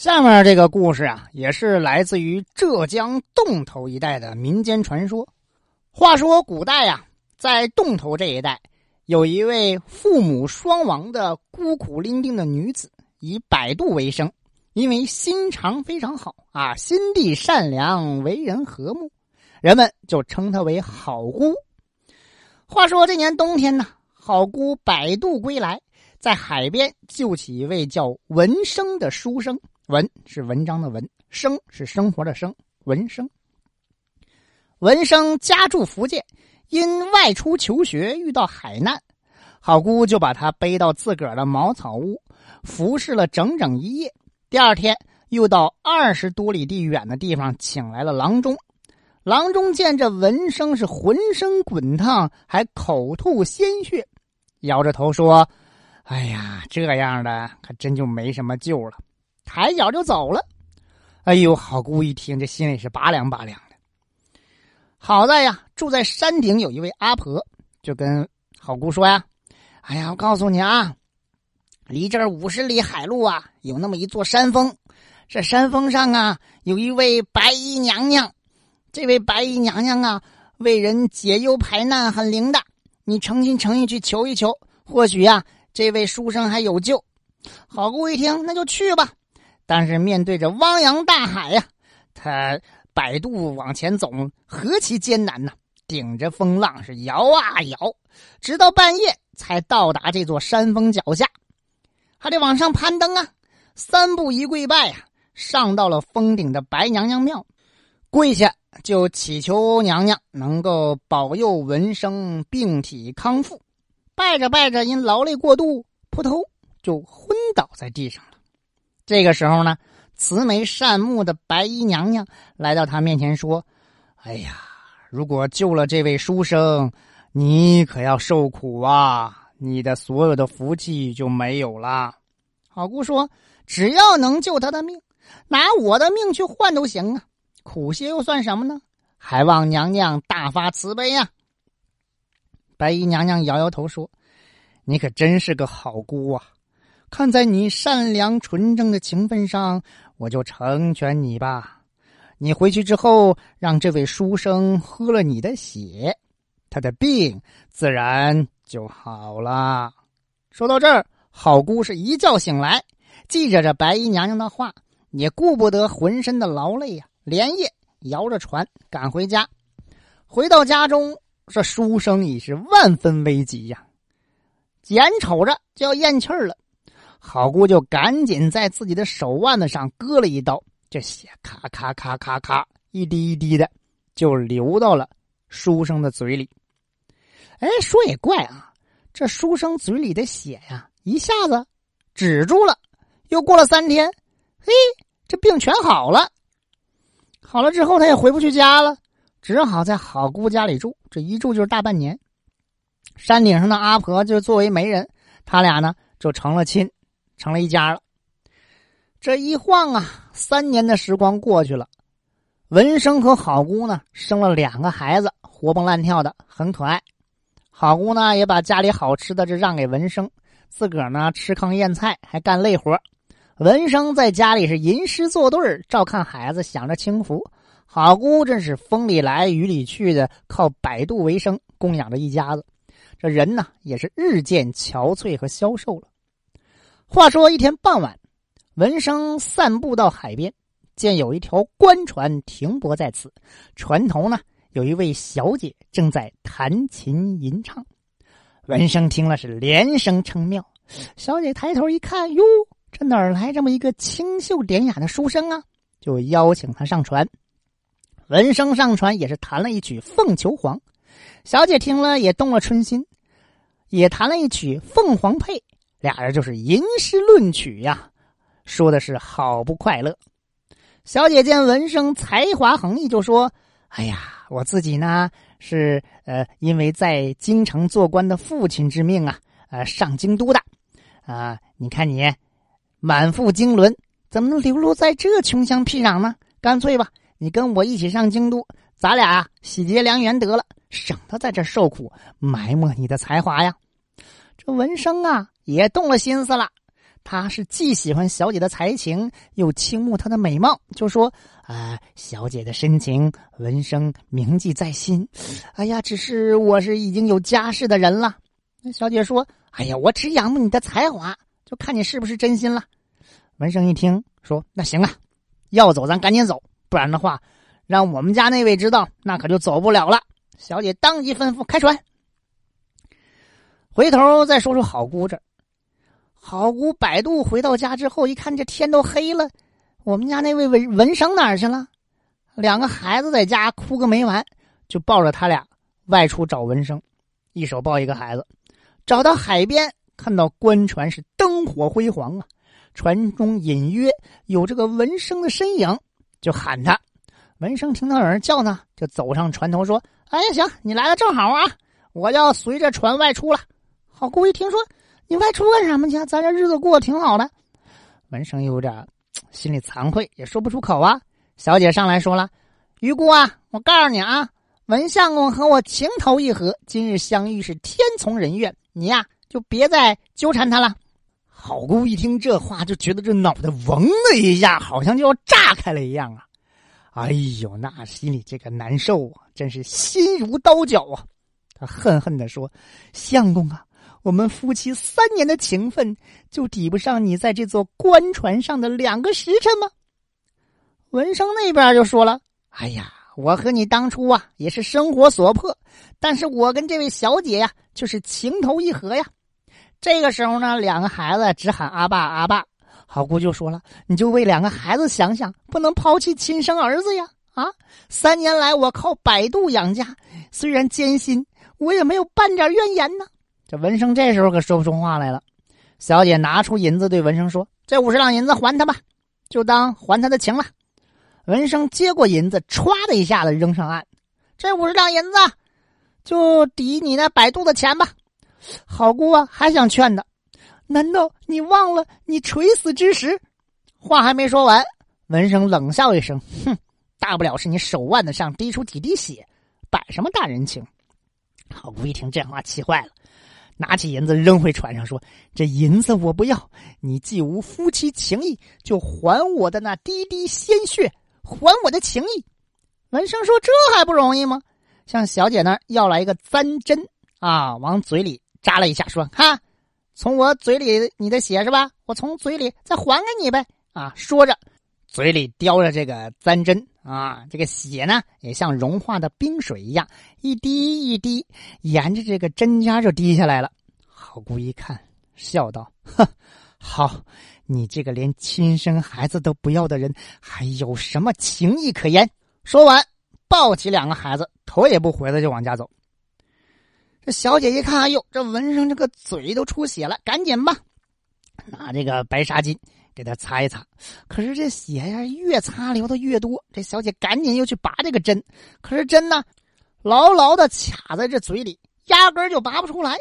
下面这个故事啊，也是来自于浙江洞头一带的民间传说。话说古代呀，在洞头这一带，有一位父母双亡的孤苦伶仃的女子，以摆渡为生。因为心肠非常好啊，心地善良，为人和睦，人们就称她为好姑。话说这年冬天呢，好姑摆渡归来，在海边救起一位叫文生的书生。文是文章的文，生是生活的生。文生，文生家住福建，因外出求学遇到海难，好姑就把他背到自个儿的茅草屋，服侍了整整一夜。第二天又到二十多里地远的地方请来了郎中。郎中见这文生是浑身滚烫，还口吐鲜血，摇着头说：“哎呀，这样的可真就没什么救了。”抬脚就走了，哎呦，好姑一听，这心里是拔凉拔凉的。好在呀，住在山顶有一位阿婆，就跟好姑说呀：“哎呀，我告诉你啊，离这儿五十里海路啊，有那么一座山峰，这山峰上啊，有一位白衣娘娘。这位白衣娘娘啊，为人解忧排难，很灵的。你诚心诚意去求一求，或许呀，这位书生还有救。”好姑一听，那就去吧。但是面对着汪洋大海呀，他摆渡往前走，何其艰难呐！顶着风浪是摇啊摇，直到半夜才到达这座山峰脚下，还得往上攀登啊！三步一跪拜呀，上到了峰顶的白娘娘庙，跪下就祈求娘娘能够保佑文生病体康复。拜着拜着，因劳累过度，扑通就昏倒在地上了。这个时候呢，慈眉善目的白衣娘娘来到他面前说：“哎呀，如果救了这位书生，你可要受苦啊！你的所有的福气就没有了。”好姑说：“只要能救他的命，拿我的命去换都行啊！苦些又算什么呢？还望娘娘大发慈悲呀！”白衣娘娘摇摇头说：“你可真是个好姑啊！”看在你善良纯正的情分上，我就成全你吧。你回去之后，让这位书生喝了你的血，他的病自然就好了。说到这儿，好姑是一觉醒来，记着这白衣娘娘的话，也顾不得浑身的劳累呀，连夜摇着船赶回家。回到家中，这书生已是万分危急呀，眼瞅着就要咽气儿了。好姑就赶紧在自己的手腕子上割了一刀，这血咔咔咔咔咔一滴一滴的就流到了书生的嘴里。哎，说也怪啊，这书生嘴里的血呀一下子止住了。又过了三天，嘿，这病全好了。好了之后，他也回不去家了，只好在好姑家里住。这一住就是大半年。山顶上的阿婆就作为媒人，他俩呢就成了亲。成了一家了。这一晃啊，三年的时光过去了，文生和好姑呢生了两个孩子，活蹦乱跳的，很可爱。好姑呢也把家里好吃的这让给文生，自个儿呢吃糠咽菜，还干累活。文生在家里是吟诗作对照看孩子，享着清福。好姑真是风里来雨里去的，靠摆渡为生，供养着一家子。这人呢也是日渐憔悴和消瘦了。话说一天傍晚，文生散步到海边，见有一条官船停泊在此，船头呢有一位小姐正在弹琴吟唱。文生听了是连声称妙。小姐抬头一看，哟，这哪儿来这么一个清秀典雅的书生啊？就邀请他上船。文生上船也是弹了一曲《凤求凰》，小姐听了也动了春心，也弹了一曲《凤凰配》。俩人就是吟诗论曲呀，说的是好不快乐。小姐见文生才华横溢，就说：“哎呀，我自己呢是呃，因为在京城做官的父亲之命啊，呃，上京都的。啊，你看你满腹经纶，怎么能流落在这穷乡僻壤呢？干脆吧，你跟我一起上京都，咱俩喜结良缘得了，省得在这受苦，埋没你的才华呀。”这文生啊。也动了心思了，他是既喜欢小姐的才情，又倾慕她的美貌，就说：“啊，小姐的深情，闻声铭记在心。哎呀，只是我是已经有家室的人了。”那小姐说：“哎呀，我只仰慕你的才华，就看你是不是真心了。”闻声一听，说：“那行啊，要走咱赶紧走，不然的话，让我们家那位知道，那可就走不了了。”小姐当即吩咐开船。回头再说说好姑这。好姑百度回到家之后，一看这天都黑了，我们家那位文文生哪儿去了？两个孩子在家哭个没完，就抱着他俩外出找文生，一手抱一个孩子，找到海边，看到官船是灯火辉煌啊，船中隐约有这个文生的身影，就喊他。文生听到有人叫呢，就走上船头说：“哎呀，行，你来的正好啊，我要随着船外出了。”好姑一听说。你外出干什么去？咱这日子过得挺好的。文生有点心里惭愧，也说不出口啊。小姐上来说了：“于姑啊，我告诉你啊，文相公和我情投意合，今日相遇是天从人愿，你呀就别再纠缠他了。”好姑一听这话，就觉得这脑袋嗡的一下，好像就要炸开了一样啊！哎呦，那心里这个难受啊，真是心如刀绞啊！他恨恨的说：“相公啊！”我们夫妻三年的情分，就抵不上你在这座官船上的两个时辰吗？文生那边就说了：“哎呀，我和你当初啊也是生活所迫，但是我跟这位小姐呀就是情投意合呀。”这个时候呢，两个孩子只喊阿爸阿爸。好姑就说了：“你就为两个孩子想想，不能抛弃亲生儿子呀！啊，三年来我靠百度养家，虽然艰辛，我也没有半点怨言呢。”这文生这时候可说不出话来了。小姐拿出银子对文生说：“这五十两银子还他吧，就当还他的情了。”文生接过银子，歘的一下子扔上岸。这五十两银子就抵你那百度的钱吧。好姑啊，还想劝他，难道你忘了你垂死之时？话还没说完，文生冷笑一声：“哼，大不了是你手腕子上滴出几滴血，摆什么大人情？”好姑一听这话，气坏了。拿起银子扔回船上，说：“这银子我不要，你既无夫妻情谊，就还我的那滴滴鲜血，还我的情谊。”文生说：“这还不容易吗？”向小姐那儿要来一个簪针啊，往嘴里扎了一下，说：“哈，从我嘴里你的血是吧？我从嘴里再还给你呗。”啊，说着，嘴里叼着这个簪针啊，这个血呢也像融化的冰水一样，一滴一滴沿着这个针尖就滴下来了。好姑一看，笑道：“哼，好，你这个连亲生孩子都不要的人，还有什么情义可言？”说完，抱起两个孩子，头也不回的就往家走。这小姐一看，哎呦，这文生这个嘴都出血了，赶紧吧，拿这个白纱巾给他擦一擦。可是这血呀，越擦流的越多。这小姐赶紧又去拔这个针，可是针呢，牢牢的卡在这嘴里，压根就拔不出来。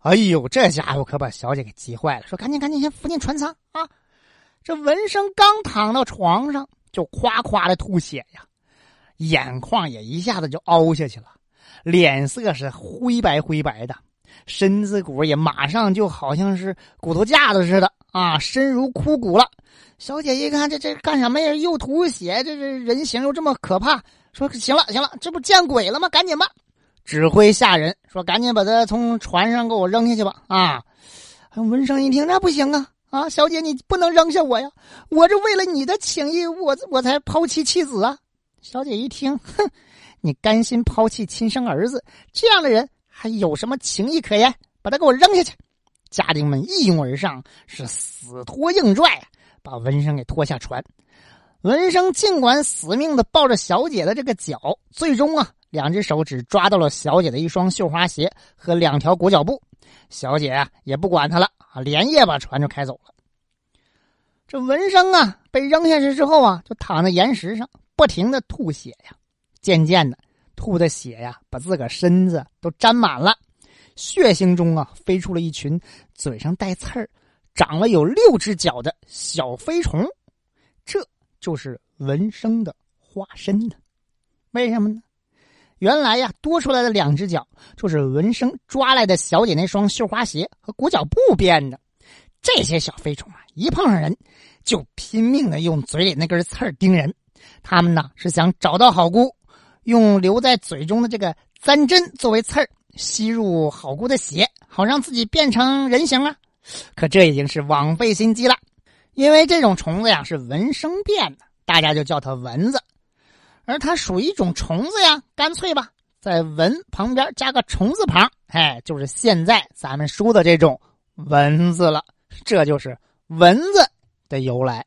哎呦，这家伙可把小姐给急坏了，说：“赶紧，赶紧，先扶进船舱啊！”这文生刚躺到床上，就夸夸的吐血呀，眼眶也一下子就凹下去了，脸色是灰白灰白的，身子骨也马上就好像是骨头架子似的啊，身如枯骨了。小姐一看，这这干什么呀？又吐血，这这人形又这么可怕，说：“行了，行了，这不见鬼了吗？赶紧吧！”指挥下人说：“赶紧把他从船上给我扔下去吧！”啊，文生一听，那不行啊！啊，小姐，你不能扔下我呀！我这为了你的情谊，我我才抛弃妻子啊！小姐一听，哼，你甘心抛弃亲生儿子？这样的人还有什么情谊可言？把他给我扔下去！家丁们一拥而上，是死拖硬拽，把文生给拖下船。文生尽管死命的抱着小姐的这个脚，最终啊。两只手只抓到了小姐的一双绣花鞋和两条裹脚布，小姐啊也不管他了啊，连夜把船就开走了。这文生啊被扔下去之后啊，就躺在岩石上，不停的吐血呀，渐渐的吐的血呀把自个身子都沾满了，血腥中啊飞出了一群嘴上带刺儿、长了有六只脚的小飞虫，这就是文生的化身呢。为什么呢？原来呀，多出来的两只脚就是文生抓来的小姐那双绣花鞋和裹脚布变的。这些小飞虫啊，一碰上人，就拼命的用嘴里那根刺儿叮人。他们呢是想找到好姑，用留在嘴中的这个簪针作为刺儿，吸入好菇的血，好让自己变成人形啊。可这已经是枉费心机了，因为这种虫子呀是蚊生变的，大家就叫它蚊子。而它属于一种虫子呀，干脆吧，在“蚊”旁边加个“虫”字旁，哎，就是现在咱们说的这种蚊子了。这就是蚊子的由来。